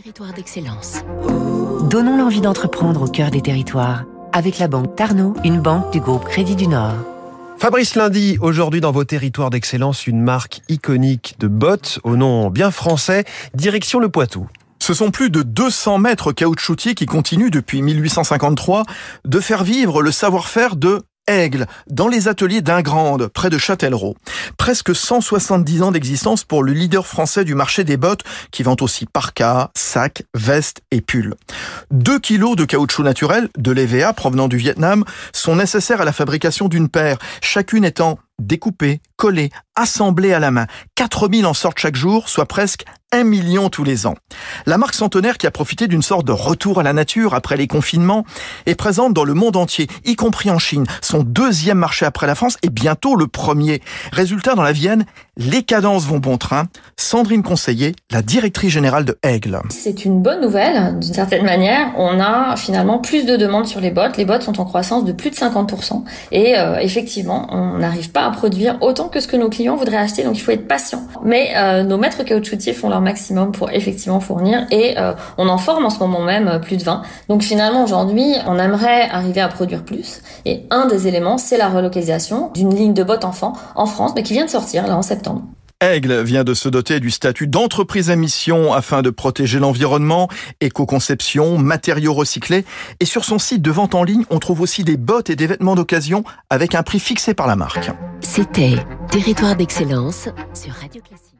territoire d'excellence. Donnons l'envie d'entreprendre au cœur des territoires avec la banque Tarno, une banque du groupe Crédit du Nord. Fabrice Lundi, aujourd'hui dans vos territoires d'excellence, une marque iconique de bottes au nom bien français, direction le Poitou. Ce sont plus de 200 mètres caoutchoutiers qui continuent depuis 1853 de faire vivre le savoir-faire de Aigle, dans les ateliers d'Ingrande, près de Châtellerault. Presque 170 ans d'existence pour le leader français du marché des bottes, qui vend aussi parkas, sacs, vestes et pulls. 2 kilos de caoutchouc naturel, de l'EVA provenant du Vietnam, sont nécessaires à la fabrication d'une paire, chacune étant découpée, collée, assemblée à la main. 4000 en sortent chaque jour, soit presque 1 million tous les ans. La marque centenaire qui a profité d'une sorte de retour à la nature après les confinements est présente dans le monde entier, y compris en Chine, son deuxième marché après la France et bientôt le premier. Résultat dans la Vienne, les cadences vont bon train. Sandrine Conseiller, la directrice générale de Aigle. C'est une bonne nouvelle, d'une certaine manière. On a finalement plus de demandes sur les bottes. Les bottes sont en croissance de plus de 50%. Et euh, effectivement, on n'arrive pas à produire autant que ce que nos clients voudraient acheter, donc il faut être patient. Mais euh, nos maîtres caoutchoutiers font leur maximum pour effectivement fournir et euh, on en forme en ce moment même euh, plus de 20. Donc finalement aujourd'hui, on aimerait arriver à produire plus et un des éléments, c'est la relocalisation d'une ligne de bottes enfants en France, mais qui vient de sortir là en septembre. Aigle vient de se doter du statut d'entreprise à mission afin de protéger l'environnement, éco-conception, matériaux recyclés. Et sur son site de vente en ligne, on trouve aussi des bottes et des vêtements d'occasion avec un prix fixé par la marque. C'était Territoire d'excellence sur Radio Classique.